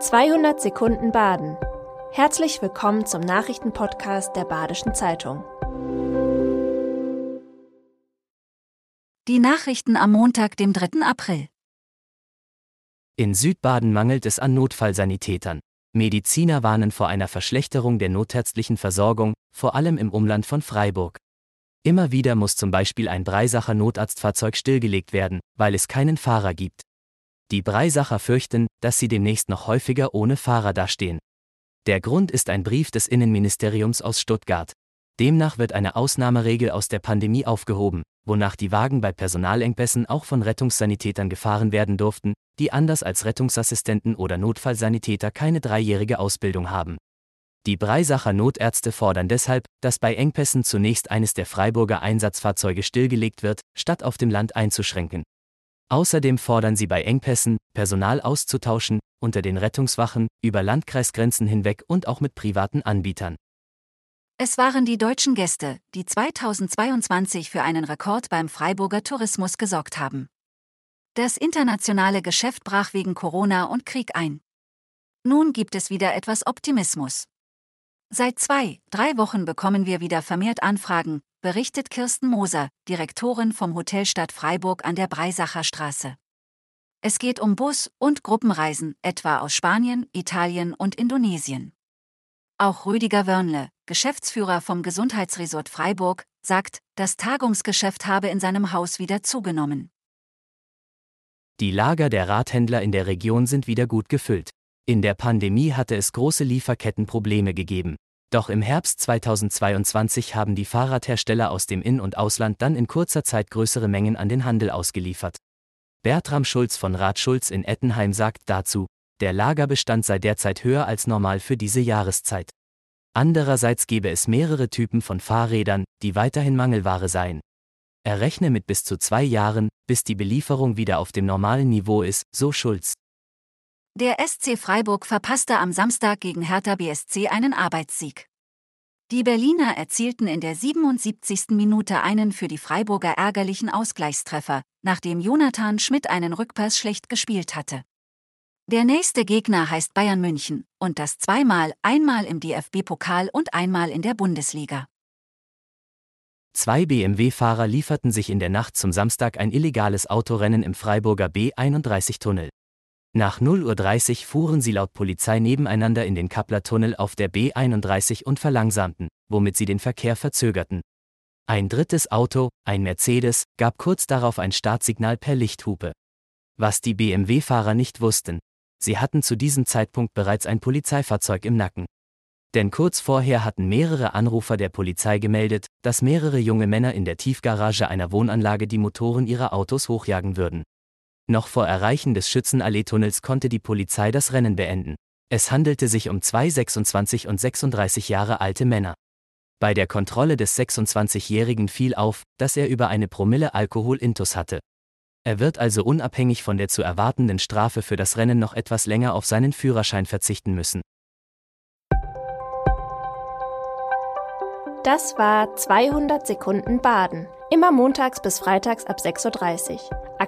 200 Sekunden Baden. Herzlich willkommen zum Nachrichtenpodcast der Badischen Zeitung. Die Nachrichten am Montag, dem 3. April. In Südbaden mangelt es an Notfallsanitätern. Mediziner warnen vor einer Verschlechterung der notärztlichen Versorgung, vor allem im Umland von Freiburg. Immer wieder muss zum Beispiel ein Breisacher Notarztfahrzeug stillgelegt werden, weil es keinen Fahrer gibt. Die Breisacher fürchten, dass sie demnächst noch häufiger ohne Fahrer dastehen. Der Grund ist ein Brief des Innenministeriums aus Stuttgart. Demnach wird eine Ausnahmeregel aus der Pandemie aufgehoben, wonach die Wagen bei Personalengpässen auch von Rettungssanitätern gefahren werden durften, die anders als Rettungsassistenten oder Notfallsanitäter keine dreijährige Ausbildung haben. Die Breisacher Notärzte fordern deshalb, dass bei Engpässen zunächst eines der Freiburger Einsatzfahrzeuge stillgelegt wird, statt auf dem Land einzuschränken. Außerdem fordern sie bei Engpässen, Personal auszutauschen, unter den Rettungswachen, über Landkreisgrenzen hinweg und auch mit privaten Anbietern. Es waren die deutschen Gäste, die 2022 für einen Rekord beim Freiburger Tourismus gesorgt haben. Das internationale Geschäft brach wegen Corona und Krieg ein. Nun gibt es wieder etwas Optimismus. Seit zwei, drei Wochen bekommen wir wieder vermehrt Anfragen, berichtet Kirsten Moser, Direktorin vom Hotelstadt Freiburg an der Breisacher Straße. Es geht um Bus- und Gruppenreisen, etwa aus Spanien, Italien und Indonesien. Auch Rüdiger Wörnle, Geschäftsführer vom Gesundheitsresort Freiburg, sagt, das Tagungsgeschäft habe in seinem Haus wieder zugenommen. Die Lager der Radhändler in der Region sind wieder gut gefüllt. In der Pandemie hatte es große Lieferkettenprobleme gegeben. Doch im Herbst 2022 haben die Fahrradhersteller aus dem In- und Ausland dann in kurzer Zeit größere Mengen an den Handel ausgeliefert. Bertram Schulz von Rad Schulz in Ettenheim sagt dazu, der Lagerbestand sei derzeit höher als normal für diese Jahreszeit. Andererseits gebe es mehrere Typen von Fahrrädern, die weiterhin Mangelware seien. Er rechne mit bis zu zwei Jahren, bis die Belieferung wieder auf dem normalen Niveau ist, so Schulz. Der SC Freiburg verpasste am Samstag gegen Hertha BSC einen Arbeitssieg. Die Berliner erzielten in der 77. Minute einen für die Freiburger ärgerlichen Ausgleichstreffer, nachdem Jonathan Schmidt einen Rückpass schlecht gespielt hatte. Der nächste Gegner heißt Bayern München und das zweimal, einmal im DFB-Pokal und einmal in der Bundesliga. Zwei BMW-Fahrer lieferten sich in der Nacht zum Samstag ein illegales Autorennen im Freiburger B31-Tunnel. Nach 0.30 Uhr fuhren sie laut Polizei nebeneinander in den Kappler-Tunnel auf der B31 und verlangsamten, womit sie den Verkehr verzögerten. Ein drittes Auto, ein Mercedes, gab kurz darauf ein Startsignal per Lichthupe. Was die BMW-Fahrer nicht wussten, sie hatten zu diesem Zeitpunkt bereits ein Polizeifahrzeug im Nacken. Denn kurz vorher hatten mehrere Anrufer der Polizei gemeldet, dass mehrere junge Männer in der Tiefgarage einer Wohnanlage die Motoren ihrer Autos hochjagen würden. Noch vor Erreichen des Schützenallee-Tunnels konnte die Polizei das Rennen beenden. Es handelte sich um zwei 26 und 36 Jahre alte Männer. Bei der Kontrolle des 26-Jährigen fiel auf, dass er über eine Promille Alkohol-Intus hatte. Er wird also unabhängig von der zu erwartenden Strafe für das Rennen noch etwas länger auf seinen Führerschein verzichten müssen. Das war 200 Sekunden Baden. Immer montags bis freitags ab 6.30 Uhr.